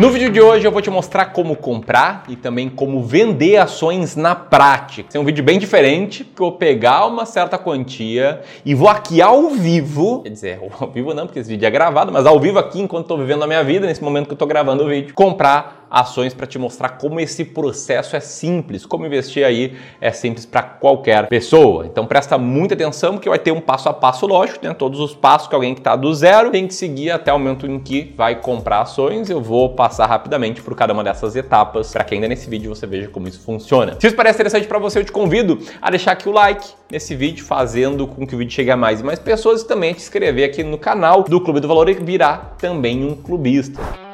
No vídeo de hoje eu vou te mostrar como comprar e também como vender ações na prática. Esse é um vídeo bem diferente, porque eu vou pegar uma certa quantia e vou aqui ao vivo, quer dizer, ao vivo não, porque esse vídeo é gravado, mas ao vivo aqui enquanto estou vivendo a minha vida, nesse momento que eu estou gravando o vídeo, comprar ações para te mostrar como esse processo é simples, como investir aí é simples para qualquer pessoa. Então presta muita atenção porque vai ter um passo a passo lógico, né? Todos os passos que alguém que está do zero tem que seguir até o momento em que vai comprar ações. Eu vou passar rapidamente por cada uma dessas etapas para que ainda nesse vídeo você veja como isso funciona. Se isso parece interessante para você, eu te convido a deixar aqui o like nesse vídeo, fazendo com que o vídeo chegue a mais e mais pessoas e também te inscrever aqui no canal do Clube do Valor e virar também um clubista.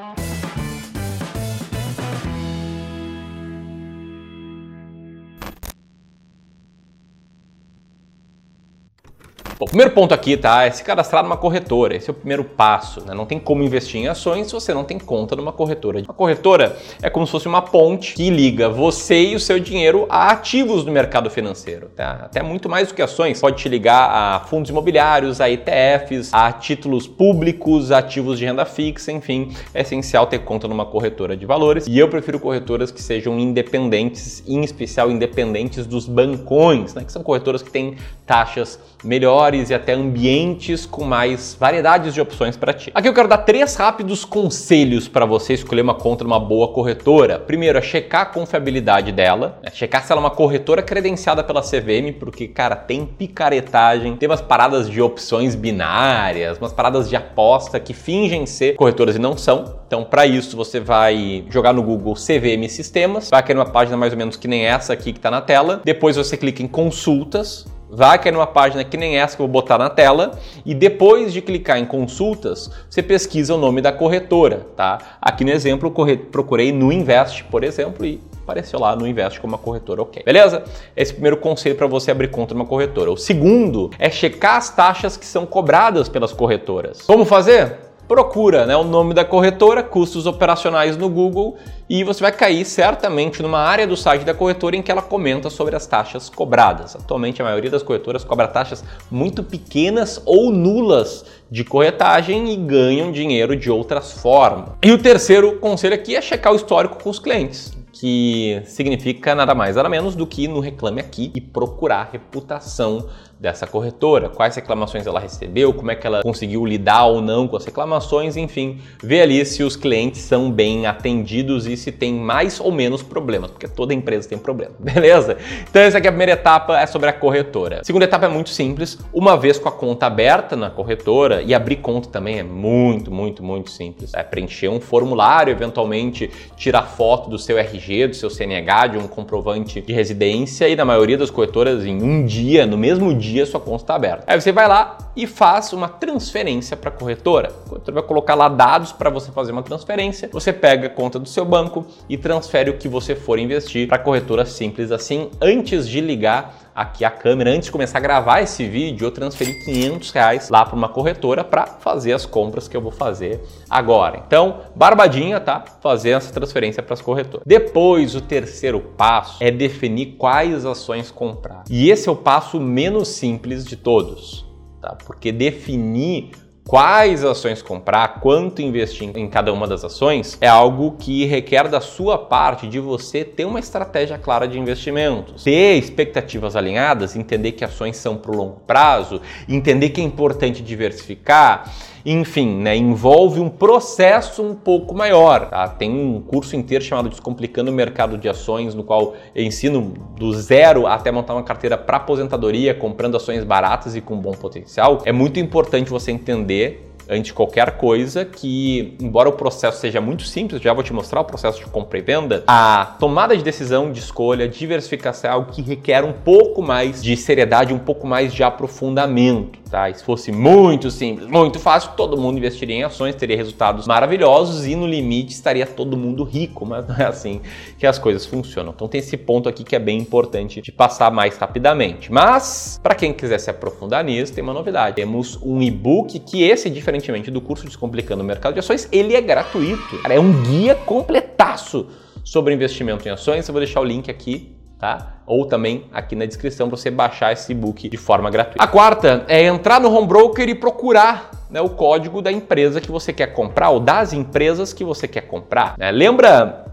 Bom, o primeiro ponto aqui, tá? É se cadastrar numa corretora. Esse é o primeiro passo. Né? Não tem como investir em ações se você não tem conta numa corretora. Uma corretora é como se fosse uma ponte que liga você e o seu dinheiro a ativos no mercado financeiro. Tá? Até muito mais do que ações. Pode te ligar a fundos imobiliários, a ETFs, a títulos públicos, ativos de renda fixa, enfim. É essencial ter conta numa corretora de valores. E eu prefiro corretoras que sejam independentes, em especial independentes dos bancões, né? que são corretoras que têm taxas melhores e até ambientes com mais variedades de opções para ti. Aqui eu quero dar três rápidos conselhos para você escolher uma conta numa boa corretora. Primeiro é checar a confiabilidade dela, é checar se ela é uma corretora credenciada pela CVM, porque, cara, tem picaretagem, tem umas paradas de opções binárias, umas paradas de aposta que fingem ser corretoras e não são. Então, para isso, você vai jogar no Google CVM Sistemas, vai cair numa página mais ou menos que nem essa aqui que está na tela. Depois você clica em consultas, vai cair numa página que nem essa que eu vou botar na tela e depois de clicar em consultas, você pesquisa o nome da corretora, tá? Aqui no exemplo, procurei no Invest, por exemplo, e apareceu lá no Invest como uma corretora, ok. Beleza? Esse é o primeiro conselho para você abrir conta numa corretora. O segundo é checar as taxas que são cobradas pelas corretoras. Como fazer? Procura né, o nome da corretora, custos operacionais no Google e você vai cair certamente numa área do site da corretora em que ela comenta sobre as taxas cobradas. Atualmente a maioria das corretoras cobra taxas muito pequenas ou nulas de corretagem e ganham dinheiro de outras formas. E o terceiro conselho aqui é checar o histórico com os clientes que significa nada mais nada menos do que no Reclame Aqui e procurar reputação dessa corretora, quais reclamações ela recebeu, como é que ela conseguiu lidar ou não com as reclamações, enfim, ver ali se os clientes são bem atendidos e se tem mais ou menos problemas, porque toda empresa tem problema, beleza? Então essa aqui é a primeira etapa, é sobre a corretora. A segunda etapa é muito simples, uma vez com a conta aberta na corretora e abrir conta também é muito, muito, muito simples. É preencher um formulário, eventualmente tirar foto do seu RG, do seu CNH, de um comprovante de residência e na maioria das corretoras em um dia, no mesmo dia dia sua conta está aberta. Aí você vai lá e faz uma transferência para a corretora. A corretora vai colocar lá dados para você fazer uma transferência. Você pega a conta do seu banco e transfere o que você for investir para a corretora simples assim, antes de ligar aqui a câmera, antes de começar a gravar esse vídeo, eu transferi 500 reais lá para uma corretora para fazer as compras que eu vou fazer agora. Então, barbadinha, tá? Fazer essa transferência para as corretoras. Depois, o terceiro passo é definir quais ações comprar. E esse é o passo menos simples de todos, tá? Porque definir quais ações comprar, quanto investir em cada uma das ações, é algo que requer da sua parte de você ter uma estratégia clara de investimentos, ter expectativas alinhadas, entender que ações são para o longo prazo, entender que é importante diversificar enfim, né, envolve um processo um pouco maior. Tá? Tem um curso inteiro chamado Descomplicando o Mercado de Ações, no qual eu ensino do zero até montar uma carteira para aposentadoria, comprando ações baratas e com bom potencial. É muito importante você entender antes de qualquer coisa que, embora o processo seja muito simples, já vou te mostrar o processo de compra e venda, a tomada de decisão, de escolha, diversificação é algo que requer um pouco mais de seriedade, um pouco mais de aprofundamento tá? E se fosse muito simples, muito fácil, todo mundo investiria em ações, teria resultados maravilhosos e no limite estaria todo mundo rico, mas não é assim que as coisas funcionam. Então tem esse ponto aqui que é bem importante de passar mais rapidamente. Mas para quem quiser se aprofundar nisso, tem uma novidade. Temos um e-book que esse, diferentemente do curso Descomplicando o Mercado de Ações, ele é gratuito. Cara, é um guia completaço sobre investimento em ações. Eu vou deixar o link aqui tá? Ou também aqui na descrição para você baixar esse e-book de forma gratuita. A quarta é entrar no home broker e procurar né, o código da empresa que você quer comprar ou das empresas que você quer comprar. Né? Lembra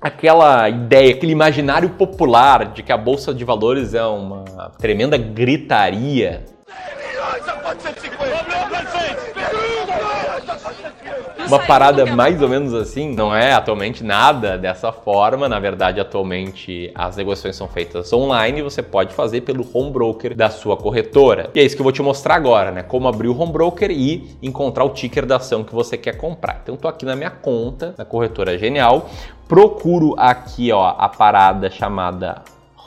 aquela ideia, aquele imaginário popular de que a bolsa de valores é uma tremenda gritaria? Uma parada mais ou menos assim. Não é atualmente nada dessa forma. Na verdade, atualmente as negociações são feitas online e você pode fazer pelo home broker da sua corretora. E é isso que eu vou te mostrar agora, né? Como abrir o home broker e encontrar o ticker da ação que você quer comprar. Então, estou aqui na minha conta, na corretora Genial, procuro aqui, ó, a parada chamada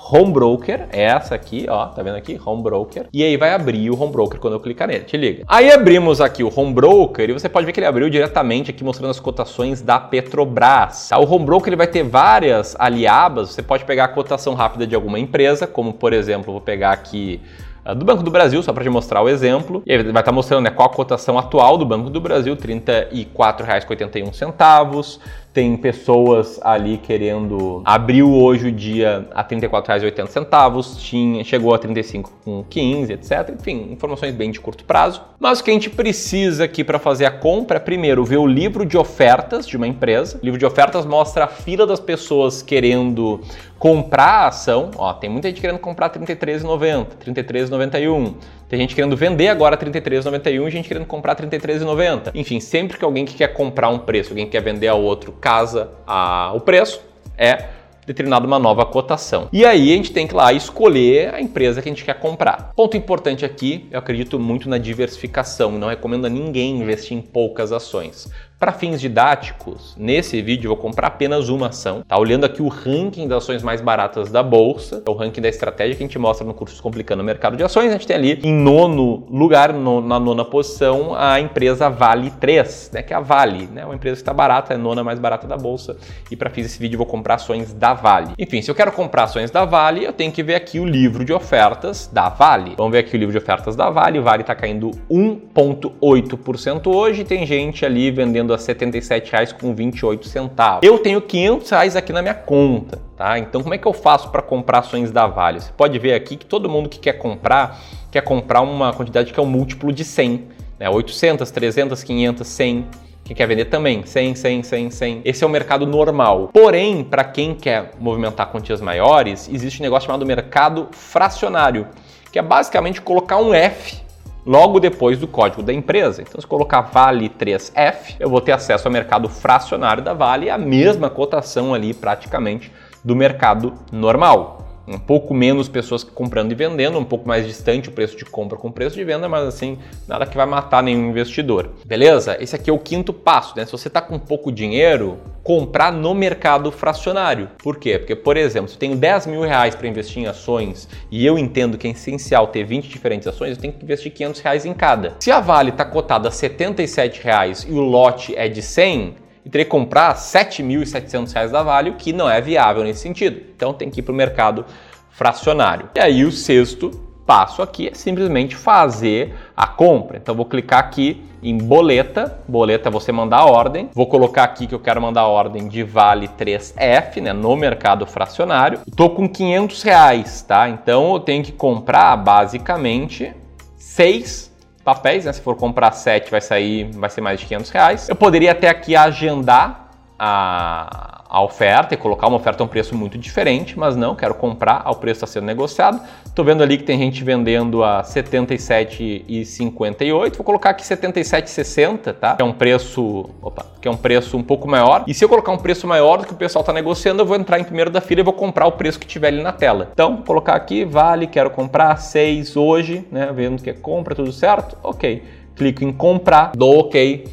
Home Broker, é essa aqui, ó, tá vendo aqui? Home Broker. E aí vai abrir o Home Broker quando eu clicar nele, te liga. Aí abrimos aqui o Home Broker e você pode ver que ele abriu diretamente aqui mostrando as cotações da Petrobras. Tá? O Home Broker ele vai ter várias ali abas, você pode pegar a cotação rápida de alguma empresa, como por exemplo, vou pegar aqui ah, do Banco do Brasil, só para te mostrar o exemplo. E aí vai estar tá mostrando né, qual a cotação atual do Banco do Brasil, R$ 34,81 tem pessoas ali querendo. Abriu hoje o dia a R$ 34,80, tinha, chegou a R$ 35,15, etc. Enfim, informações bem de curto prazo. Mas o que a gente precisa aqui para fazer a compra é primeiro ver o livro de ofertas de uma empresa. O livro de ofertas mostra a fila das pessoas querendo comprar a ação. Ó, tem muita gente querendo comprar R$ 33,90, R$ 33,91. Tem gente querendo vender agora 33,91 e gente querendo comprar 33,90. Enfim, sempre que alguém que quer comprar um preço, alguém que quer vender a outro, casa a, o preço, é determinada uma nova cotação. E aí a gente tem que lá escolher a empresa que a gente quer comprar. Ponto importante aqui, eu acredito muito na diversificação, não recomendo a ninguém investir em poucas ações. Para fins didáticos, nesse vídeo eu vou comprar apenas uma ação. Tá olhando aqui o ranking das ações mais baratas da bolsa, é o ranking da estratégia que a gente mostra no curso Complicando o Mercado de Ações. A gente tem ali em nono lugar, no, na nona posição, a empresa Vale 3, né, que é a Vale, né, uma empresa que está barata, é a nona mais barata da bolsa. E para fins desse vídeo eu vou comprar ações da Vale. Enfim, se eu quero comprar ações da Vale, eu tenho que ver aqui o livro de ofertas da Vale. Vamos ver aqui o livro de ofertas da Vale. Vale está caindo 1,8% hoje. Tem gente ali vendendo vendendo a R$ 77,28. Eu tenho 500 reais aqui na minha conta, tá? Então como é que eu faço para comprar ações da Vale? Você pode ver aqui que todo mundo que quer comprar, quer comprar uma quantidade que é um múltiplo de 100, né? 800, 300, 500, 100 quem quer vender também, 100, 100, 100, 100. Esse é o mercado normal. Porém, para quem quer movimentar quantias maiores, existe um negócio chamado mercado fracionário, que é basicamente colocar um F logo depois do código da empresa. Então, se colocar Vale 3F, eu vou ter acesso ao mercado fracionário da Vale, a mesma cotação ali praticamente do mercado normal um pouco menos pessoas comprando e vendendo, um pouco mais distante o preço de compra com o preço de venda, mas assim, nada que vai matar nenhum investidor. Beleza? Esse aqui é o quinto passo, né? Se você está com pouco dinheiro, comprar no mercado fracionário. Por quê? Porque, por exemplo, se eu tenho 10 mil reais para investir em ações e eu entendo que é essencial ter 20 diferentes ações, eu tenho que investir 500 reais em cada. Se a Vale está cotada a 77 reais e o lote é de 100, e teria que comprar R$ 7.700 da Vale, o que não é viável nesse sentido. Então tem que ir para o mercado fracionário. E aí o sexto passo aqui é simplesmente fazer a compra. Então vou clicar aqui em boleta, boleta você mandar ordem. Vou colocar aqui que eu quero mandar ordem de vale 3F, né, no mercado fracionário. Estou com 500 reais, tá? Então eu tenho que comprar basicamente seis papéis, né? Se for comprar 7 vai sair, vai ser mais de 500 reais. Eu poderia até aqui agendar a a oferta e colocar uma oferta a um preço muito diferente, mas não, quero comprar ao preço que está sendo negociado. Estou vendo ali que tem gente vendendo a R$ 77,58. Vou colocar aqui R$ 77,60, tá? Que é um preço, opa, que é um preço um pouco maior. E se eu colocar um preço maior do que o pessoal está negociando, eu vou entrar em primeiro da fila e vou comprar o preço que tiver ali na tela. Então, vou colocar aqui, vale, quero comprar 6 hoje, né? Vendo que é compra, tudo certo? Ok. Clico em comprar, dou ok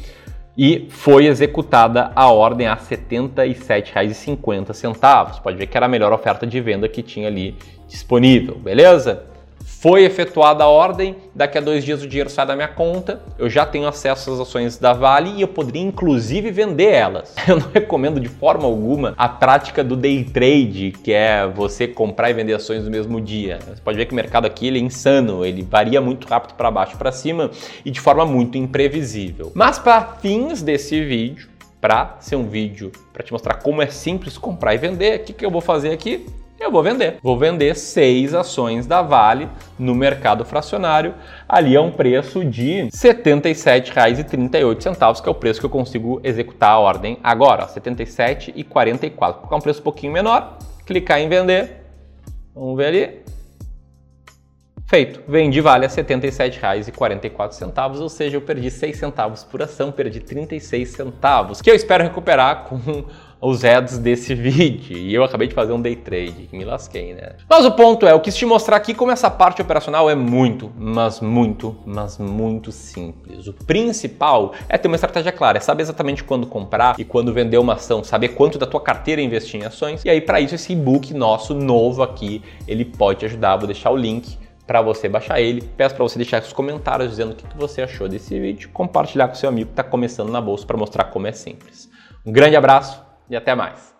e foi executada a ordem a R$ 77,50. Pode ver que era a melhor oferta de venda que tinha ali disponível, beleza? Foi efetuada a ordem, daqui a dois dias o dinheiro sai da minha conta, eu já tenho acesso às ações da Vale e eu poderia inclusive vender elas. Eu não recomendo de forma alguma a prática do day trade, que é você comprar e vender ações no mesmo dia. Você pode ver que o mercado aqui ele é insano, ele varia muito rápido para baixo para cima e de forma muito imprevisível. Mas para fins desse vídeo, para ser um vídeo para te mostrar como é simples comprar e vender, o que, que eu vou fazer aqui? Eu vou vender. Vou vender seis ações da Vale no mercado fracionário. Ali é um preço de R$ 77,38, que é o preço que eu consigo executar a ordem agora, R$ 77,44. Vou um preço um pouquinho menor, clicar em vender. Vamos ver ali. Feito. Vendi Vale a R$ 77,44, ou seja, eu perdi 6 centavos por ação, perdi 36 centavos, que eu espero recuperar com os ads desse vídeo. E eu acabei de fazer um day trade, me lasquei, né? Mas o ponto é, eu quis te mostrar aqui como essa parte operacional é muito, mas muito, mas muito simples. O principal é ter uma estratégia clara, é saber exatamente quando comprar e quando vender uma ação, saber quanto da tua carteira investir em ações. E aí para isso esse e-book nosso novo aqui, ele pode te ajudar. Vou deixar o link para você baixar ele. Peço para você deixar os comentários dizendo o que você achou desse vídeo, compartilhar com seu amigo que está começando na bolsa para mostrar como é simples. Um grande abraço e até mais.